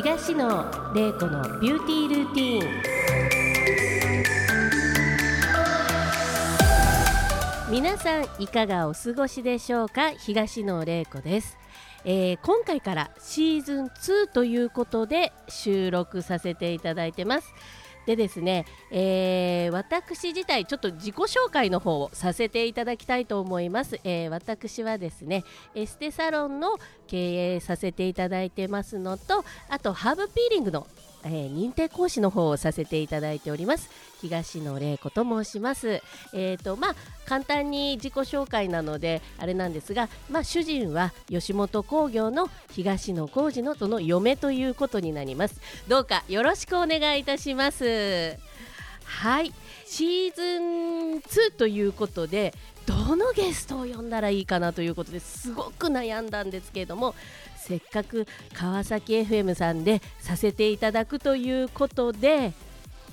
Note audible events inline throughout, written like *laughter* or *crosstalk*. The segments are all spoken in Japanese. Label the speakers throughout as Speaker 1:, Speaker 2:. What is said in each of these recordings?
Speaker 1: 東野玲子のビューティールーティーン。皆さんいかがお過ごしでしょうか？東野玲子です、えー今回からシーズン2ということで収録させていただいてます。でですね、えー私自体ちょっと自己紹介の方をさせていただきたいと思います、えー私はですねエステサロンの経営させていただいてますのとあとハーブピーリングの、えー認定講師の方をさせていただいております。東野玲子と申します。えーとまあ簡単に自己紹介なのであれなんですが、まあ、主人は吉本興業の東野幸治のその嫁ということになります。どうかよろしくお願いいたします。はい。シーズン2ということでどのゲストを呼んだらいいかなということですごく悩んだんですけれどもせっかく川崎 FM さんでさせていただくということで、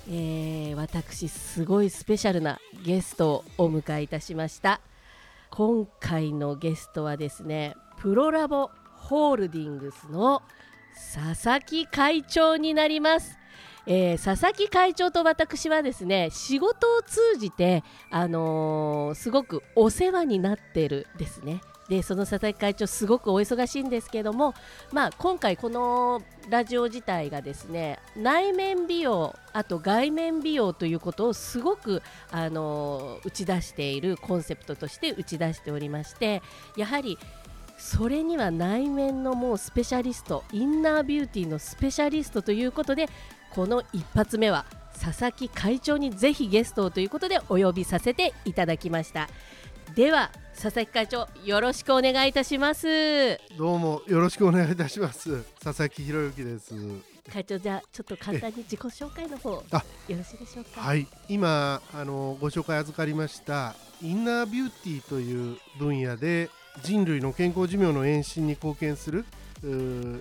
Speaker 1: えー私すごいスペシャルなゲストをお迎えいたしました。今回のゲストはですねプロラボホールディングスの佐々木会長になります。えー佐々木会長と私はですね仕事を通じて、あのーすごくお世話になってるですね。でその佐々木会長すごくお忙しいんですけども、まあ、今回このラジオ自体がですね内面美容あと外面美容ということをすごく、あの打ち出しているコンセプトとして打ち出しておりましてやはりそれには内面のもうスペシャリストインナービューティーのスペシャリストということでこの一発目は佐々木会長にぜひゲストをということでお呼びさせていただきました。では佐々木会長よろしくお願いいたします。
Speaker 2: どうもよろしくお願いいたします。佐々木博之です。
Speaker 1: 会長じゃあちょっと簡単に自己紹介の方よ
Speaker 2: あ。
Speaker 1: ろしいでしょうか？
Speaker 2: はい。今あのご紹介預かりましたインナービューティーという分野で人類の健康寿命の延伸に貢献する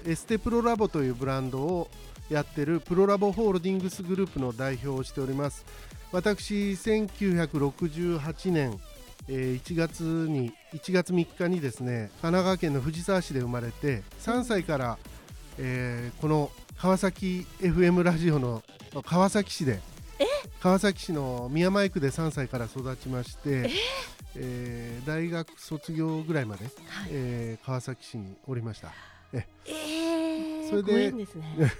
Speaker 2: エステプロラボというブランドをやってるプロラボホールディングスグループの代表をしております。私1968年えー1月に1月3日にですね神奈川県の藤沢市で生まれて3歳から、えーこの川崎 FM ラジオの川崎市で川崎市の宮前区で3歳から育ちまして、え？ー大学卒業ぐらいまで、
Speaker 1: はい
Speaker 2: えー川崎市におりました。
Speaker 1: えー、
Speaker 2: それで
Speaker 1: すね。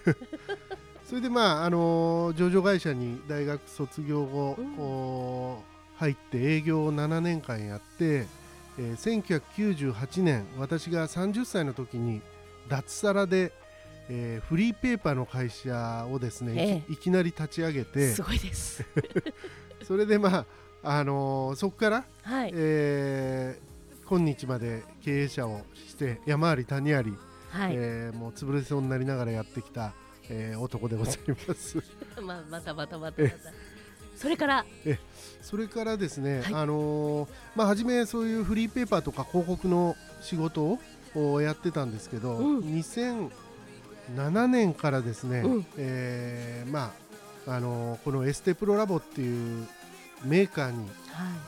Speaker 1: *laughs*
Speaker 2: それでまああのー上場会社に大学卒業後、
Speaker 1: うん
Speaker 2: 入って営業を7年間やって、えー1998年私が30歳の時に脱サラで、えーフリーペーパーの会社をですね、いきいきなり立ち上げて
Speaker 1: すごいです。*laughs*
Speaker 2: それでまあ、あのーそこから、
Speaker 1: はい。
Speaker 2: えー今日まで経営者をして山あり谷あり、
Speaker 1: はい、
Speaker 2: えーもう潰れそうになりながらやってきた、えー男でございます。*laughs*
Speaker 1: まあまたまたまたまたそれから？
Speaker 2: それからですね、
Speaker 1: はい。
Speaker 2: あのーまあ初めそういうフリーペーパーとか広告の仕事をおやってたんですけど、
Speaker 1: うん。
Speaker 2: 2007年からですね、
Speaker 1: うん。
Speaker 2: えーまああのーこのエステプロラボっていうメーカーに
Speaker 1: はい。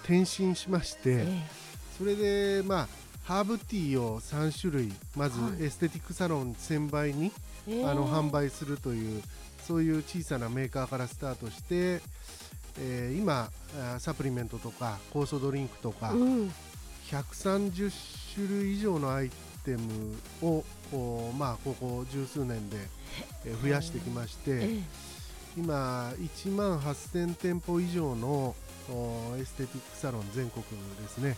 Speaker 2: 転身しまして、
Speaker 1: え
Speaker 2: それでまあハーブティーを3種類まず
Speaker 1: はい。
Speaker 2: エステティックサロン1000倍に、
Speaker 1: え。
Speaker 2: あの販売するというそういう小さなメーカーからスタートして、えー今サプリメントとか酵素ドリンクとか、
Speaker 1: うん。
Speaker 2: 130種類以上のアイテムをこうまあここ十数年で、えー増やしてきまして、
Speaker 1: ええ。
Speaker 2: 今1万8000店舗以上のおエステティックサロン全国ですね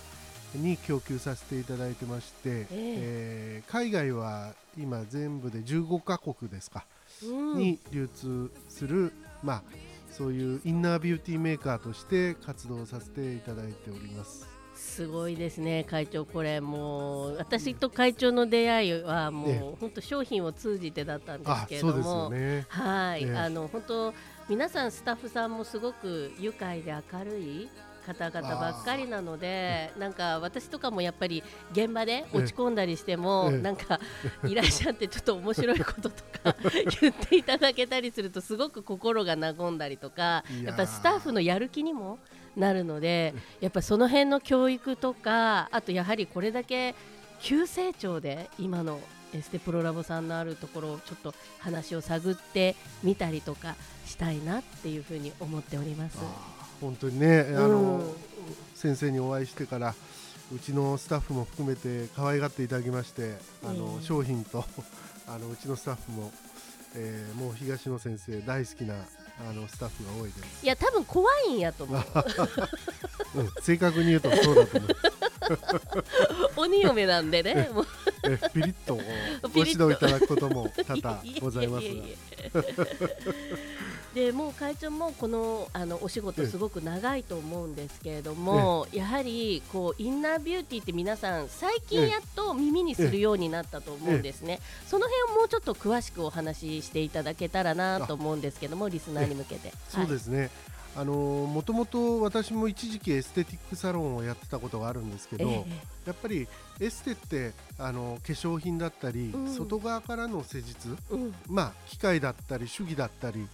Speaker 2: に供給させていただいてまして、えー海外は今全部で15カ国ですか、
Speaker 1: うん。
Speaker 2: に流通する、まあ、そういうインナービューティーメーカーとして活動させていただいております。
Speaker 1: すごいですね。会長これもう私と会長の出会いはも
Speaker 2: え
Speaker 1: う本当商品を通じてだったんです
Speaker 2: あ
Speaker 1: けれども。
Speaker 2: よね。
Speaker 1: はい、
Speaker 2: ええ。
Speaker 1: あの本当皆さんスタッフさんもすごく愉快で明るい方々ばっかりなのでなんか私とかもやっぱり現場で落ち込んだりしても、
Speaker 2: ええ。
Speaker 1: なんかいらっしゃってちょっと面白いこととか *laughs* 言っていただけたりするとすごく心が和んだりとか
Speaker 2: や
Speaker 1: っぱスタッフのやる気にもなるのでやっぱその辺の教育とかあとやはりこれだけ急成長で今のエステプロラボさんのあるところをちょっと話を探ってみたりとかしたいなっていうふうに思っております。
Speaker 2: 本当にねあの、
Speaker 1: うん。
Speaker 2: 先生にお会いしてからうちのスタッフも含めて可愛がっていただきましてあの、
Speaker 1: ええ
Speaker 2: 商品と *laughs* あのうちのスタッフも、えーもう東野先生大好きなあのスタッフが多いです。
Speaker 1: いや多分怖いんやと思う。*laughs*
Speaker 2: うん、正確に言うとそうだと思う。*laughs*
Speaker 1: 鬼嫁なんでねもう。
Speaker 2: えピリッとご指導いただくことも多々ございますが
Speaker 1: でもう会長もこのあのお仕事
Speaker 2: ええ。
Speaker 1: すごく長いと思うんですけれども、やはりこうインナービューティーって皆さん最近やっと耳にするようになったと思うんですね、その辺をもうちょっと詳しくお話ししていただけたらなと思うんですけどもリスナーに向けて、
Speaker 2: そうですすね。あのもともと私も一時期エステティックサロンをやってたことがあるんですけど、
Speaker 1: え
Speaker 2: やっぱりエステってあの化粧品だったり、
Speaker 1: うん。
Speaker 2: 外側からの施術
Speaker 1: えうん。
Speaker 2: まあ機械だったり手技だったり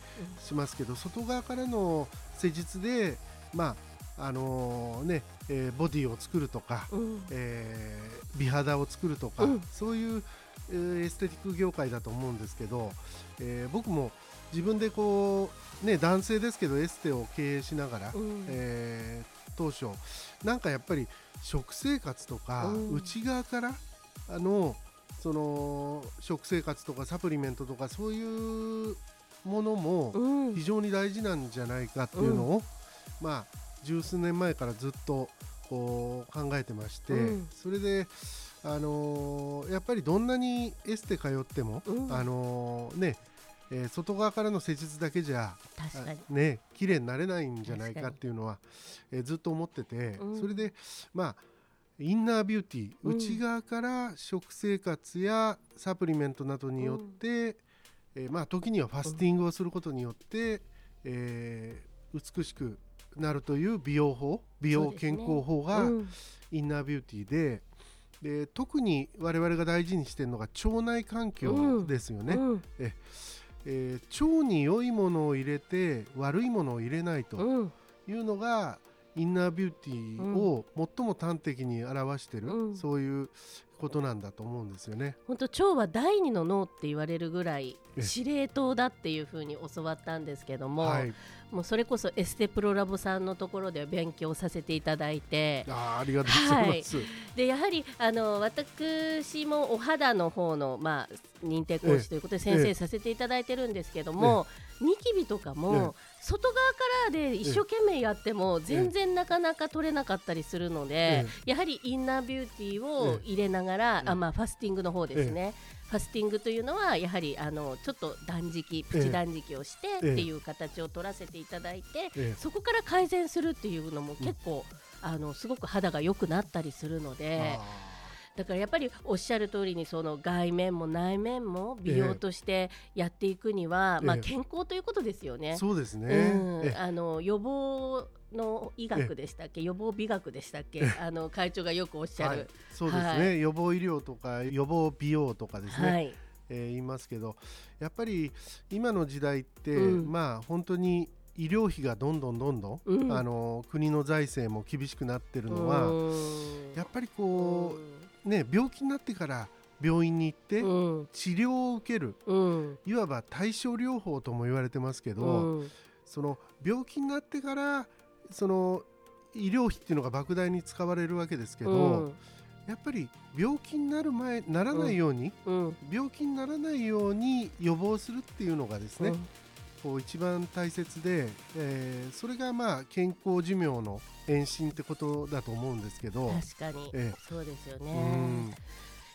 Speaker 2: しますけど外側からの施術でまああのね、えーボディを作るとか、
Speaker 1: うん。
Speaker 2: えー美肌を作るとか、
Speaker 1: うん。
Speaker 2: そういう、えーエステティック業界だと思うんですけど、えー僕も自分でこうね男性ですけどエステを経営しながら、
Speaker 1: うん。
Speaker 2: えー当初なんかやっぱり食生活とか、
Speaker 1: うん。
Speaker 2: 内側からあのその食生活とかサプリメントとかそういうものも
Speaker 1: うん。
Speaker 2: 非常に大事なんじゃないかっていうのを、まあ十数年前からずっとこう考えてまして、
Speaker 1: うん。
Speaker 2: それで、あのーやっぱりどんなにエステ通っても、
Speaker 1: うん。
Speaker 2: あのーねえー外側からの施術だけじゃ
Speaker 1: 確かに。
Speaker 2: あね綺麗になれないんじゃない
Speaker 1: 確か
Speaker 2: っていうのは、えーずっと思ってて、
Speaker 1: うん。
Speaker 2: それでまあインナービューティー、
Speaker 1: うん。
Speaker 2: 内側から食生活やサプリメントなどによって、えーまあ、時にはファスティングをすることによって、えー美しくなるという美容法美容健康法が
Speaker 1: うん。
Speaker 2: インナービューティーでで特に我々が大事にしているのが腸内環境ですよね。
Speaker 1: うん
Speaker 2: えー腸に良いものを入れて悪いものを入れないと
Speaker 1: うん。
Speaker 2: いうのがインナービューティーを最も端的に表している、
Speaker 1: うん。
Speaker 2: そういうことなんだと思うんですよね。
Speaker 1: 本当腸は第二の脳って言われるぐらい
Speaker 2: え
Speaker 1: 司令塔だっていうふうに教わったんですけども、
Speaker 2: はい、
Speaker 1: もうそれこそエステプロラボさんのところでは勉強させていただいて。
Speaker 2: あーありがとうございます。
Speaker 1: でやはりあの私もお肌の方の、まあ、認定講師ということで先
Speaker 2: え。え
Speaker 1: 生させていただいてるんですけども、ニキビとかも、外側からで一生懸命やっても全然なかなか取れなかったりするので、
Speaker 2: え
Speaker 1: やはりインナービューティーを入れながら、
Speaker 2: ええ。
Speaker 1: あまあ、ファスティングの方ですね、ファスティングというのはやはりあのちょっと断食プチ断食をしてっていう形を取らせていただいて、
Speaker 2: ええ。
Speaker 1: そこから改善するっていうのも結構、あのすごく肌が良くなったりするので
Speaker 2: あ
Speaker 1: だからやっぱりおっしゃる通りにその外面も内面も美容としてやっていくには、まあ、
Speaker 2: ええ
Speaker 1: 健康ということですよね。
Speaker 2: ーそうですね。
Speaker 1: うん。
Speaker 2: え
Speaker 1: あの予防の医学でしたっけ？予防美学でしたっけ？あの会長がよくおっしゃ
Speaker 2: はい。
Speaker 1: る、、
Speaker 2: そうですね、
Speaker 1: はい。
Speaker 2: 予防医療とか予防美容とかですね、
Speaker 1: はい。
Speaker 2: えー言いますけどやっぱり今の時代って、
Speaker 1: うん。
Speaker 2: まあ本当に医療費がどんどんどんどん、
Speaker 1: うん。
Speaker 2: あの国の財政も厳しくなってるのは、
Speaker 1: うん。
Speaker 2: やっぱりこう、ね病気になってから病院に行って
Speaker 1: うん。
Speaker 2: 治療を受ける。
Speaker 1: うん。
Speaker 2: いわば対症療法とも言われてますけど、
Speaker 1: うん。
Speaker 2: その病気になってからその医療費っていうのが莫大に使われるわけですけど、
Speaker 1: うん。
Speaker 2: やっぱり病気になる前ならないように、
Speaker 1: うん。
Speaker 2: 病気にならないように予防するっていうのがですね、
Speaker 1: うん
Speaker 2: こう一番大切で、えーそれがまあ健康寿命の延伸ってことだと思うんですけど、
Speaker 1: 確かに、
Speaker 2: ええ
Speaker 1: そうですよ
Speaker 2: う
Speaker 1: ね。
Speaker 2: ん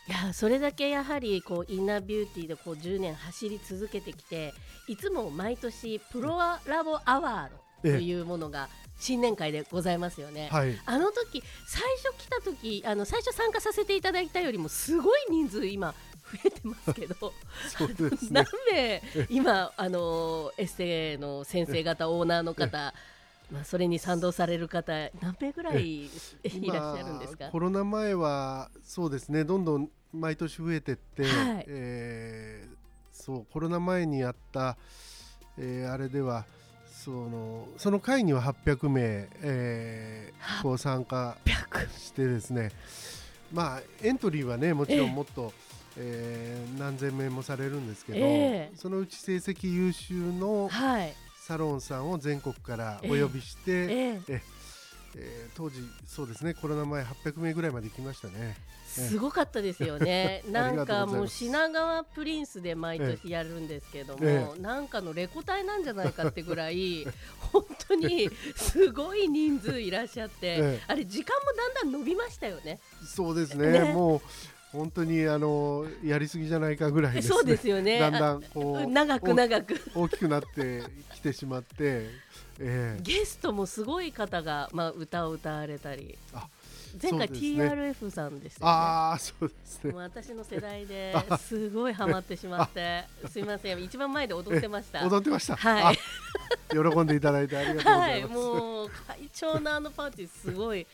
Speaker 1: いやそれだけやはりこうインナービューティーでこう10年走り続けてきていつも毎年プロラボアワードというものが新年会でございますよね。
Speaker 2: はい
Speaker 1: あの時最初来た時あの最初参加させていただいたよりもすごい人数今増えてますけど。*laughs* 何名今あのエッセイの先生方オーナーの方まあそれに賛同される方何名ぐらいいらっしゃるんですか？
Speaker 2: 今コロナ前はそうですね。どんどん毎年増えてって、
Speaker 1: はい。
Speaker 2: えーそうコロナ前にやった、えーあれではそのその会には800名、えーこう参加
Speaker 1: 100
Speaker 2: してですね。まあエントリーはねもちろ
Speaker 1: ええ
Speaker 2: んもっと、えー何千名もされるんですけど、
Speaker 1: ええ。
Speaker 2: そのうち成績優秀の
Speaker 1: はい。
Speaker 2: サロンさんを全国からお呼びして、え
Speaker 1: え。え
Speaker 2: ー当時そうですねコロナ前800名ぐらいまで行きましたね。
Speaker 1: すごかったですよね。*laughs* なんかもう品川プリンスで毎年やるんですけども、
Speaker 2: え
Speaker 1: なんかのレコ大なんじゃないかってぐらい *laughs* 本当にすごい人数いらっしゃって、*laughs*
Speaker 2: ええ。
Speaker 1: あれ時間もだんだん伸びましたよね。
Speaker 2: そうですね。
Speaker 1: ね。
Speaker 2: もう本当にあのやりすぎじゃないかぐらいですね。
Speaker 1: そうですよね。
Speaker 2: だんだんこう
Speaker 1: 長く長く
Speaker 2: 大きくなってきてしまって、ええ
Speaker 1: ゲストもすごい方がまあ歌を歌われたり
Speaker 2: あ
Speaker 1: 前回 TRF さんでしたよね。
Speaker 2: ああそうですね
Speaker 1: もう私の世代で *laughs* すごいハマってしまってすいません一番前で踊ってました。
Speaker 2: 踊ってました。
Speaker 1: はい
Speaker 2: あ喜んでいただいてありがとうご
Speaker 1: はい、
Speaker 2: ざいます。
Speaker 1: もう会長のあのパーティーすごい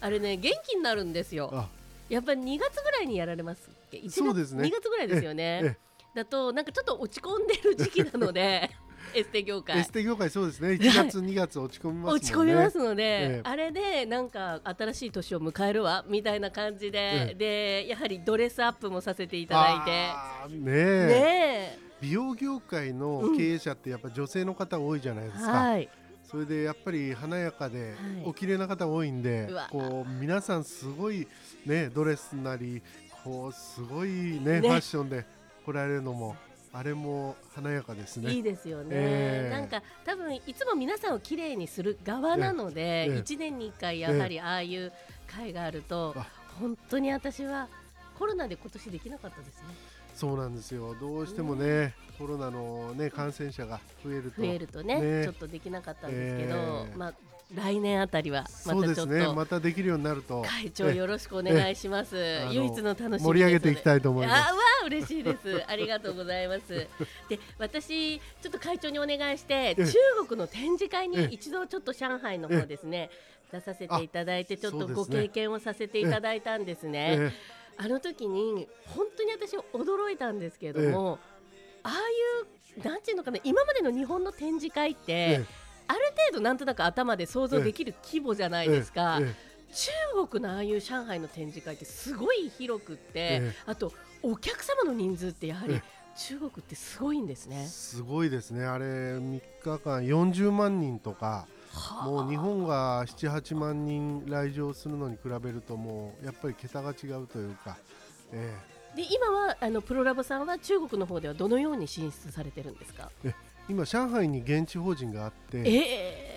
Speaker 1: あれね元気になるんですよ。
Speaker 2: あ
Speaker 1: やっぱり2月ぐらいにやられますっけ？1月？
Speaker 2: そうですね
Speaker 1: 2月ぐらいですよね。
Speaker 2: え
Speaker 1: だとなんかちょっと落ち込んでる時期なので *laughs* エステ業界
Speaker 2: エステ業界そうですね。1月2月落ち込みますね。
Speaker 1: 落ち込みますので、
Speaker 2: ええ
Speaker 1: あれでなんか新しい年を迎えるわみたいな感じで、
Speaker 2: え
Speaker 1: でやはりドレスアップもさせていただい
Speaker 2: あーね
Speaker 1: て。
Speaker 2: え
Speaker 1: ね
Speaker 2: 美容業界の経営者ってやっぱ女性の方多いじゃないで
Speaker 1: え、
Speaker 2: すか。
Speaker 1: はい、
Speaker 2: それでやっぱり華やかで
Speaker 1: はい。
Speaker 2: お綺麗な方多いんで、
Speaker 1: うわ。
Speaker 2: こう皆さんすごいねドレスなりこうすごいね
Speaker 1: ね。
Speaker 2: ファッションで来られるのもあれも華やかですね。
Speaker 1: いいですよね、
Speaker 2: ええ。
Speaker 1: なんか多分いつも皆さんをきれいにする側なので、
Speaker 2: ええ。
Speaker 1: 1年に1回やはりああいう会があると、
Speaker 2: あ。
Speaker 1: 本当に私はコロナで今年できなかったですね
Speaker 2: そうなんですよ。どうしてもね、コロナの、ね、感染者が増えると。
Speaker 1: 増えるとね
Speaker 2: ね。
Speaker 1: ちょっとできなかったんですけど、
Speaker 2: ええ。
Speaker 1: まあ来年あたりはまたちょっと、
Speaker 2: ですね。またできるようになると。
Speaker 1: 会長よろしくお願いします。唯一の楽しみです
Speaker 2: 盛り上げていきたいと思います。
Speaker 1: あわあ嬉しいです。ありがとうございます。で私ちょっと会長にお願いして
Speaker 2: え
Speaker 1: 中国の展示会に
Speaker 2: え
Speaker 1: 一度ちょっと上海の方ですね出させていただいてちょっとご経験をさせていただいたんですね、
Speaker 2: え
Speaker 1: あの時に本当に私驚いたんですけれども、ああいうなんていうのかな今までの日本の展示会って、
Speaker 2: え
Speaker 1: ある程度なんとなく頭で想像できる規模じゃないですか、
Speaker 2: え
Speaker 1: 中国のああいう上海の展示会ってすごい広くって、
Speaker 2: え
Speaker 1: あとお客様の人数ってやはり
Speaker 2: え
Speaker 1: 中国ってすごいんですね。
Speaker 2: すごいですね。あれ3日間40万人とかもう日本が78万人来場するのに比べるともうやっぱり桁が違うというか、え
Speaker 1: で今はあのプロラボさんは中国の方ではどのように進出されてるんですか？
Speaker 2: え今上海に現地法人があって
Speaker 1: え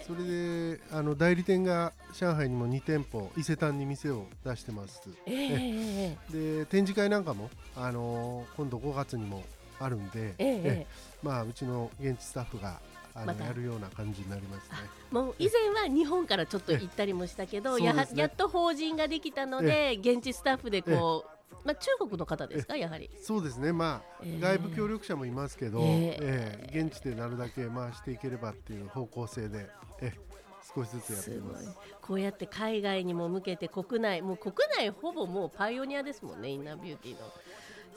Speaker 1: え。
Speaker 2: それであの代理店が上海にも2店舗伊勢丹に店を出してます。
Speaker 1: ええ
Speaker 2: で展示会なんかも、あの今度5月にもあるんで、
Speaker 1: え。ええ。
Speaker 2: まあ、うちの現地スタッフが
Speaker 1: また。
Speaker 2: やるような感じになりますね。
Speaker 1: もう以前は日本からちょっと行ったりもしたけど、ややっと法人ができたので、現地スタッフでこう、まあ中国の方ですか？やはり。
Speaker 2: そうですね、まあ、
Speaker 1: ええ。
Speaker 2: 外部協力者もいますけど、
Speaker 1: え
Speaker 2: え。え現地でなるだけ回していければっていう方向性で、ええ少しずつやっています。す。
Speaker 1: こうやって海外にも向けて国内もう国内ほぼもうパイオニアですもんねインナービューティーの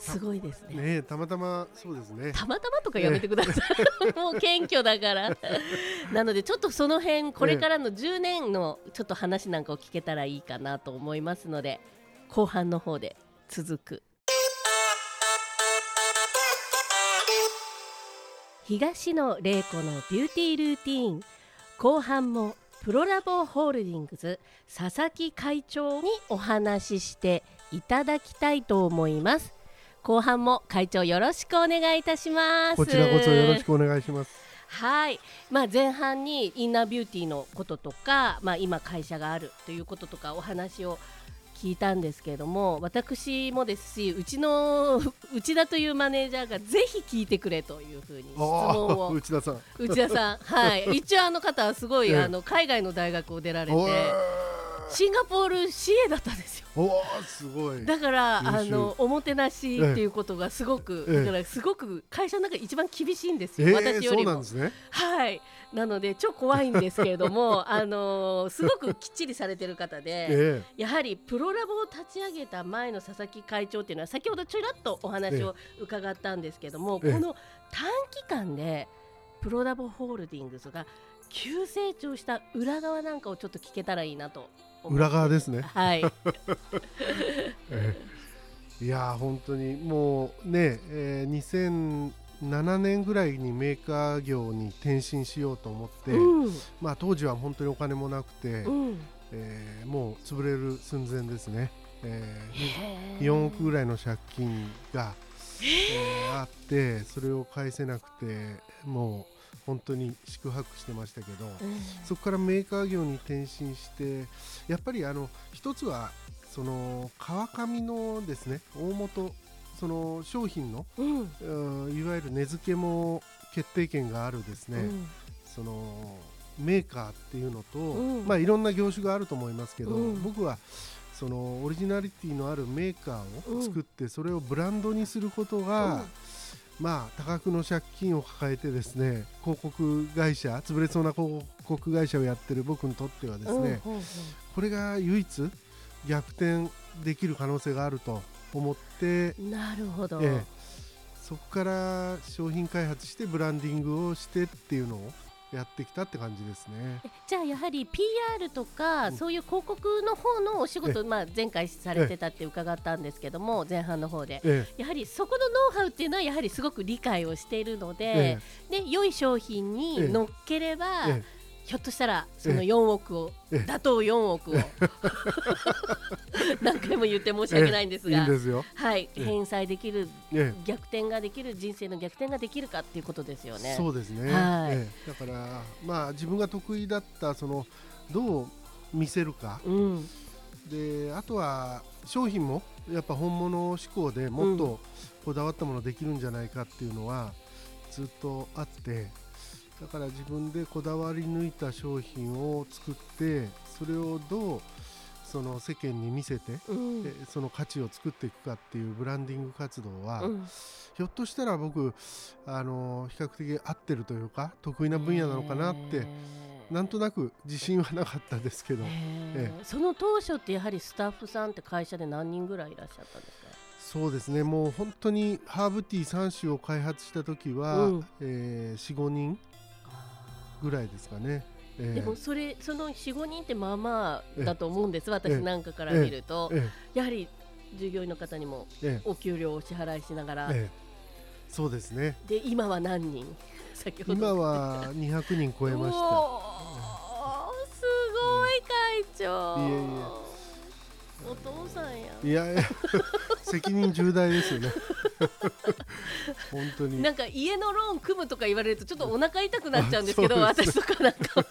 Speaker 1: すごいですね。
Speaker 2: ねえたまたまそうですね。
Speaker 1: たまたまとかやめてください、もう謙虚だから。*laughs* なのでちょっとその辺これからの10年のちょっと話なんかを聞けたらいいかなと思いますので後半の方で続く。東野玲子のビューティールーティーン。後半もプロラボホールディングス佐々木会長にお話ししていただきたいと思います後半も会長よろしくお願いいたします。
Speaker 2: こちらこそよろしくお願いします。
Speaker 1: はい、まあ、前半にインナービューティーのこととか、まあ、今会社があるということとかお話を聞いたんですけれども私もですしうちの *laughs* 内田というマネージャーがぜひ聞いてくれというふうに質問を。
Speaker 2: 内田さん。
Speaker 1: 内田さん、はい、一応あの方はすごい、
Speaker 2: ええ。
Speaker 1: あの海外の大学を出られ
Speaker 2: お
Speaker 1: てシンガポール CA だったんですよ。
Speaker 2: おーすごい。
Speaker 1: だからあのおもてなしっていうことがすごく、
Speaker 2: ええ
Speaker 1: だからすごく会社の中で一番厳しいんですよ、
Speaker 2: えー、
Speaker 1: 私よりも
Speaker 2: そうなんで。すね。
Speaker 1: はい、なので超怖いんですけれども、*laughs* あのーすごくきっちりされてる方で、
Speaker 2: え
Speaker 1: やはりプロラボを立ち上げた前の佐々木会長っていうのは先ほどちょらっとお話を伺ったんですけども、
Speaker 2: ええ
Speaker 1: この短期間でプロラボホールディングスが急成長した裏側なんかをちょっと聞けたらいいなと
Speaker 2: 裏側ですね。
Speaker 1: はい、*laughs*
Speaker 2: ええ。いやー本当にもうね、えー、2007年ぐらいにメーカー業に転身しようと思って、
Speaker 1: うん。
Speaker 2: まあ、当時は本当にお金もなくて、
Speaker 1: うん。
Speaker 2: えーもう潰れる寸前ですね、え
Speaker 1: ー
Speaker 2: 4億ぐらいの借金が、えーあってそれを返せなくてもう本当に宿泊してましたけど、
Speaker 1: うん。
Speaker 2: そこからメーカー業に転身してやっぱりあの一つはその川上のですね大元その商品の
Speaker 1: うん。
Speaker 2: うんいわゆる値付けも決定権があるですね、
Speaker 1: うん。
Speaker 2: そのメーカーっていうのと、
Speaker 1: うん。
Speaker 2: まあいろんな業種があると思いますけど、
Speaker 1: うん。
Speaker 2: 僕はそのオリジナリティのあるメーカーを作って、それをブランドにすることが、まあ多額の借金を抱えてですね広告会社潰れそうな広告会社をやってる僕にとってはですね、
Speaker 1: うん
Speaker 2: これが唯一逆転できる可能性があると思って、
Speaker 1: なるほど、
Speaker 2: ええそこから商品開発してブランディングをしてっていうのをやってきたって感じですね。
Speaker 1: えじゃあやはり PR とか、
Speaker 2: うん。
Speaker 1: そういう広告の方のお仕事、まあ、前回されてたって伺ったんですけども前半の方で。
Speaker 2: え
Speaker 1: やはりそこのノウハウっていうのはやはりすごく理解をしているの
Speaker 2: え
Speaker 1: で、で良い商品に乗っければ、
Speaker 2: え
Speaker 1: ひょっとしたらその
Speaker 2: ええ
Speaker 1: 4億を、
Speaker 2: ええ。
Speaker 1: 打倒4億を。何回も言って申し訳ないんです
Speaker 2: えいい
Speaker 1: が
Speaker 2: んですよ。
Speaker 1: はい、
Speaker 2: ええ。
Speaker 1: 返済できる
Speaker 2: え
Speaker 1: 逆転ができる人生の逆転ができるかっていうことですよ
Speaker 2: え
Speaker 1: ね。
Speaker 2: そうですね、
Speaker 1: はい。
Speaker 2: ええ。だからまあ自分が得意だったそのどう見せるか。
Speaker 1: うん。
Speaker 2: であとは商品もやっぱ本物志向でもっ
Speaker 1: う
Speaker 2: とこだわったものできるんじゃないかっていうのはずっとあってだから自分でこだわり抜いた商品を作ってそれをどうその世間に見せて、
Speaker 1: うん。
Speaker 2: でその価値を作っていくかっていうブランディング活動は、
Speaker 1: うん。
Speaker 2: ひょっとしたら僕あの比較的合ってるというか得意な分野なのかなって、なんとなく自信はなかったですけど、
Speaker 1: へ
Speaker 2: え
Speaker 1: ーその当初ってやはりスタッフさんって会社で何人ぐらいいらっしゃったんですか？
Speaker 2: そうですね。もう本当にハーブティー3種を開発した時は、
Speaker 1: うん。
Speaker 2: えー、45人ぐらいですかね。え
Speaker 1: でもそれその45人ってまあまあだと思うんです。
Speaker 2: え
Speaker 1: 私なんかから見ると。
Speaker 2: え
Speaker 1: やはり従業員の方にも
Speaker 2: ええ。
Speaker 1: お給料をお支払いしながら。
Speaker 2: ええ。そうですね。
Speaker 1: で今は何人？先ほど。
Speaker 2: 今は200人超えまし
Speaker 1: おーすごい会長。
Speaker 2: いえいえ
Speaker 1: お父さんや
Speaker 2: たいやいや責任重大ですよね。*laughs* 本当に。
Speaker 1: なんか家のローン組むとか言われるとちょっとお腹痛くなっちゃうんですけど *laughs* 私とかなんか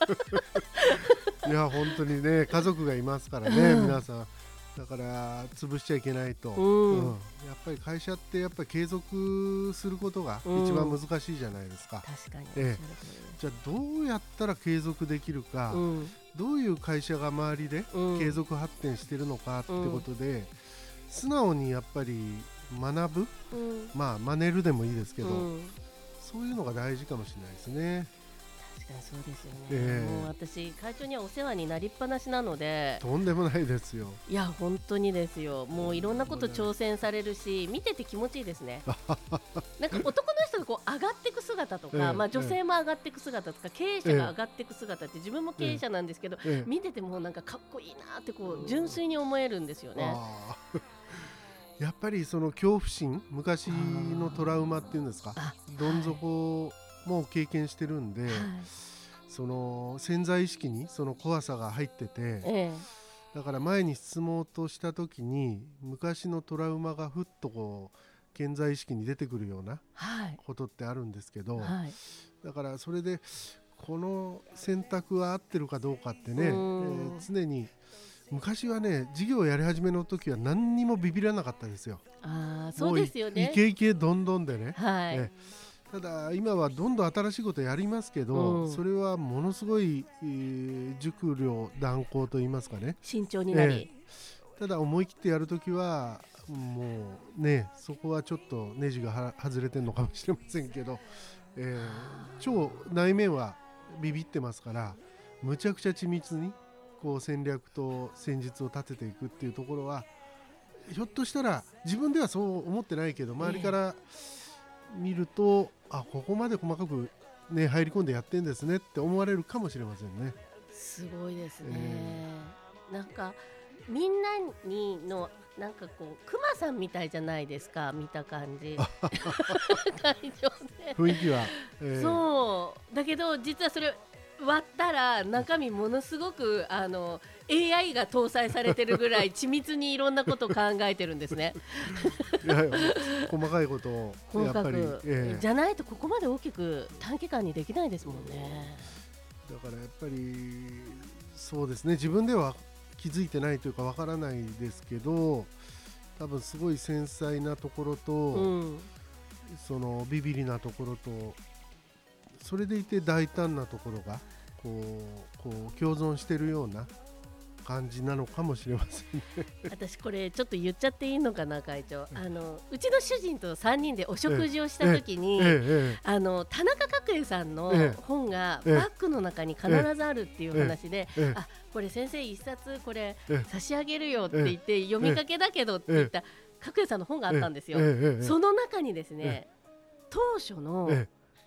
Speaker 1: *laughs*
Speaker 2: いや本当にね家族がいますからね、
Speaker 1: うん。
Speaker 2: 皆さん。だから潰しちゃいけないと、
Speaker 1: うん。
Speaker 2: やっぱり会社ってやっぱり継続することが
Speaker 1: うん。
Speaker 2: 一番難しいじゃないですか、
Speaker 1: 確かに。
Speaker 2: ええ。じゃあどうやったら継続できるか、
Speaker 1: うん
Speaker 2: どういう会社が周りで
Speaker 1: うん。
Speaker 2: 継続発展してるのかってことで、素直にやっぱり学ぶ。
Speaker 1: うん。
Speaker 2: まあ真似るでもいいですけど、
Speaker 1: うん。
Speaker 2: そういうのが大事かもしれないですね
Speaker 1: そうですよね、
Speaker 2: ええ。
Speaker 1: もう私会長にはお世話になりっぱなしなので。
Speaker 2: とんでもないですよ。
Speaker 1: いや本当にですよ。もういろんなこと挑戦されるし見てて気持ちいいですね。*laughs* なんか男の人がこう上がっていく姿とか、
Speaker 2: ええ
Speaker 1: まあ、女性も上がっていく姿とか経営者が上がっていく姿って自分も経営者なんですけど、
Speaker 2: ええ。
Speaker 1: 見ててもなんかかっこいいなってこう純粋に思えるんですよね。
Speaker 2: やっぱりその恐怖心昔のトラウマっていうんですか？
Speaker 1: あ
Speaker 2: どん底も経験してるんで、
Speaker 1: はい。
Speaker 2: その潜在意識にその怖さが入ってて
Speaker 1: え
Speaker 2: だから前に質問とした時に昔のトラウマがふっとこう潜在意識に出てくるような
Speaker 1: はい。
Speaker 2: ことってあるんですけど、
Speaker 1: はい。
Speaker 2: だからそれでこの選択は合ってるかどうかってね、え
Speaker 1: うん。
Speaker 2: ー常に昔はね事業をやり始めの時は何にもビビらなかったですよ。
Speaker 1: あーそうですよね。
Speaker 2: イ。ケイケどんどんでね。
Speaker 1: はい、
Speaker 2: えただ今はどんどん新しいことやりますけど、
Speaker 1: うん。
Speaker 2: それはものすごい、えー熟慮断行と言いますかね。
Speaker 1: 慎重になり、
Speaker 2: ただ思い切ってやるときはもうねそこはちょっとネジがは外れてるのかもしれませんけど、えー超内面はビビってますからむちゃくちゃ緻密にこう戦略と戦術を立てていくっていうところはひょっとしたら自分ではそう思ってないけど周りから見ると、あここまで細かく、ね、入り込んでやってんですねって思われるかもしれませんね。
Speaker 1: すごいですね、なんかみんなにのなんかこうクマさんみたいじゃないですか見た感じ。会場 *laughs* で。
Speaker 2: 雰囲気は、
Speaker 1: えー、そう。だけど実はそれ割ったら中身ものすごくあの AI が搭載されてるぐらい *laughs* 緻密にいろんなことを考えてるんですね。
Speaker 2: 細かいことを
Speaker 1: 細かく、えー、じゃないとここまで大きく短期間にできないですもんね。
Speaker 2: だからやっぱりそうですね。自分では気づいてないというかわからないですけど多分すごい繊細なところと、うん、そのビビりなところとそれでいて大胆なところがこうこう共存しているような感じなのかもしれません、ね、*laughs*
Speaker 1: 私これちょっと言っちゃっていいのかな会長。あのうちの主人と3人でお食事をした時に、あの田中角栄さんの本がバッグの中に必ずあるっていう話で、あこれ先生一冊これ差し上げるよって言って読みかけだけどって言った角栄さんの本があったんですよ。その中にですね当初の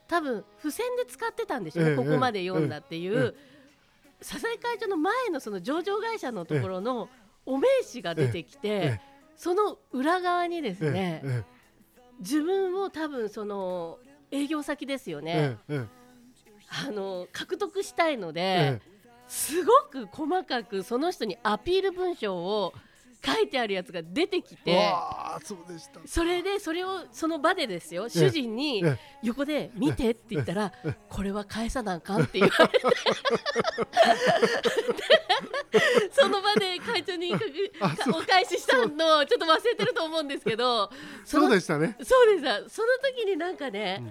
Speaker 1: 多分付箋で使ってたんでしょうね、ここまで読んだっていう。笹井会長の前のその上場会社のところのお名刺が出てきて、その裏側にですね、自分を多分その営業先ですよね、あの獲得したいので、すごく細かくその人にアピール文章を書いてあるやつが出てきてそれでそれをその場でですよ主人に横で「見て」って言ったら「これは返さなあかん」って言われて。*laughs* その場で会長にお返ししたのちょっと忘れてると思うんですけど *laughs*
Speaker 2: そうでしたね。
Speaker 1: そうでしたその時になんかね、うん。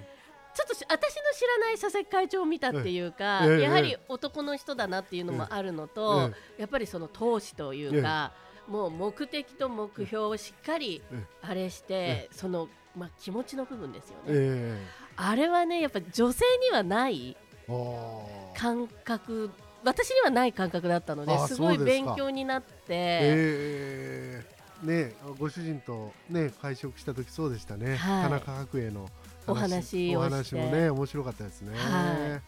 Speaker 1: ちょっと私の知らない佐々木会長を見たっていうか、やはり男の人だなっていうのもあるのと、やっぱりその闘志というか、もう目的と目標をしっかりあれして、その、まあ、気持ちの部分ですよね、えー、あれはねやっぱ女性にはない感覚。私にはない感覚だったのですごい勉強になって。え
Speaker 2: ー、ね、ご主人と、ね、会食した時そうでしたね、はい、田中角栄の
Speaker 1: お話
Speaker 2: お話もね面白かったですね。は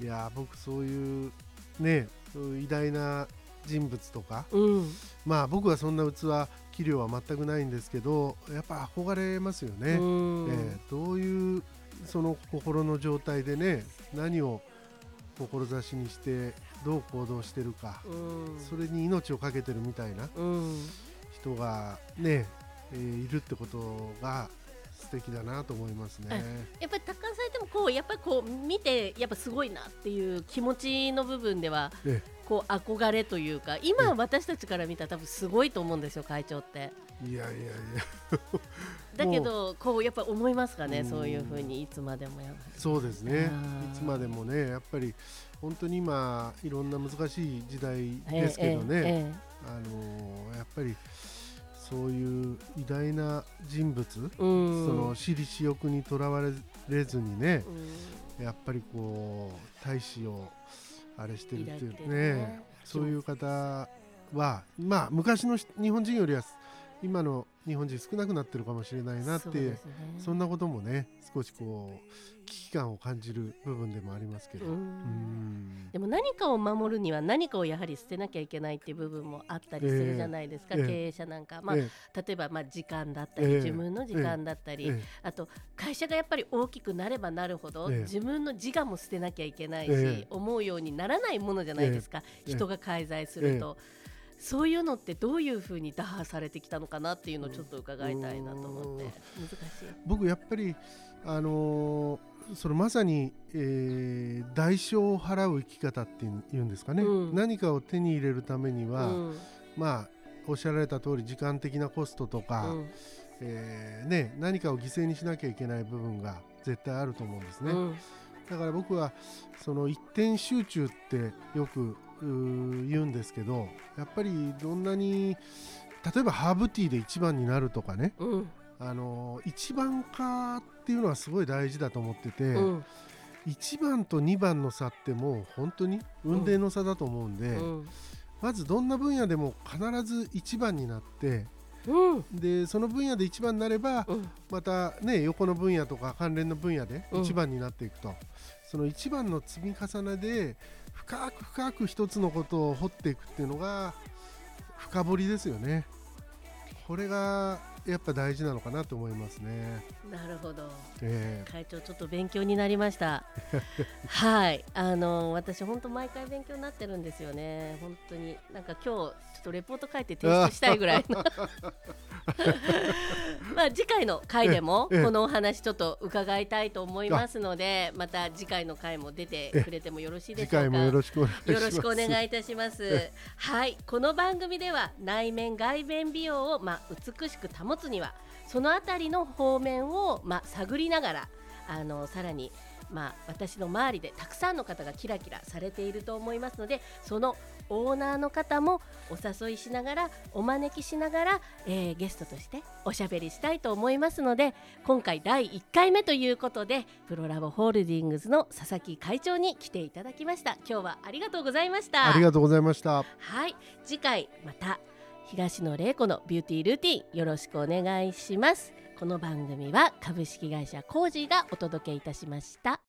Speaker 2: い、いや僕そういうね偉大な人物とか、うん、まあ僕はそんな器器量は全くないんですけどやっぱ憧れますよね、うん、えー、どういうその心の状態でね何を志にしてどう行動してるか、うん、それに命を懸けてるみたいな人がね、えー、いるってことが素敵だなと思いますね。
Speaker 1: やっぱり高橋さんでもこうやっぱりこう見てやっぱすごいなっていう気持ちの部分では、こう憧れというか今私たちから見たら多分すごいと思うんですよ会長って。
Speaker 2: いやいやいや。
Speaker 1: だけどこうやっぱ思いますかねそういうふうにいつまでもや
Speaker 2: そうですね。いつまでもねやっぱり本当に今いろんな難しい時代ですけどね、えええ、あのやっぱりそういう偉大な人物、その私利私欲にとらわれずにね、やっぱりこう大使をあれしてるっていうね、ね、そういう方はまあ昔の日本人よりは今の日本人少なくなってるかもしれないなって、そ、ね,、んなこともね少しこう危機感を感じる部分でもありますけど。
Speaker 1: でも何かを守るには何かをやはり捨てなきゃいけないっていう部分もあったりするじゃないですか、えー、経営者なんか、まあ、えー、例えばまあ時間だったり、えー、自分の時間だったり、あと会社がやっぱり大きくなればなるほど、自分の自我も捨てなきゃいけないし、思うようにならないものじゃないですか、人が介在すると。そういうのってどういうふうに打破されてきたのかなっていうのをちょっと伺いたいなと思って。難しい。
Speaker 2: 僕やっぱりあのー、そのまさに、えー、代償を払う生き方っていうんですかね、うん、何かを手に入れるためには、うん、まあおっしゃられた通り時間的なコストとか、うん、えー、ね、何かを犠牲にしなきゃいけない部分が絶対あると思うんですね。だから僕はその一点集中ってよく言うんですけどやっぱりどんなに例えばハーブティーで1番になるとかね、うん、あの1番かっていうのはすごい大事だと思ってて、うん、1番と2番の差ってもう本当に運命の差だと思うんで、うん、まずどんな分野でも必ず1番になってうん、でその分野で一番になれば、うん、また、ね、横の分野とか関連の分野で一番になっていくと、うん、その一番の積み重ねで深く深く一つのことを掘っていくっていうのが深掘りですよね。これがやっぱ大事なのかなと思いますね。
Speaker 1: なるほど、
Speaker 2: え
Speaker 1: 会長ちょっと勉強になりました。*laughs* はい。あの私本当毎回勉強になってるんですよね。本当に。なんか今日っとレポート書いて提出したいぐらいの。*laughs* まあ次回の回でも
Speaker 2: ええ
Speaker 1: このお話ちょっと伺いたいと思いますのでまた次回の回も出てくれてもよろしいでしょうか。
Speaker 2: 次回もよろしくお願いします。
Speaker 1: よろしくお願いいたします。はい、この番組では内面外面美容をまあ美しく保つにはそのあたりの方面をまあ探りながらあのさらにまあ私の周りでたくさんの方がキラキラされていると思いますのでそのオーナーの方もお誘いしながらお招きしながら、えーゲストとしておしゃべりしたいと思いますので今回第1回目ということでプロラボホールディングスの佐々木会長に来ていただきました。今日はありがとうございました。
Speaker 2: ありがとうございました。
Speaker 1: はい。次回また東野玲子のビューティールーティンよろしくお願いします。この番組は株式会社コージーがお届けいたしました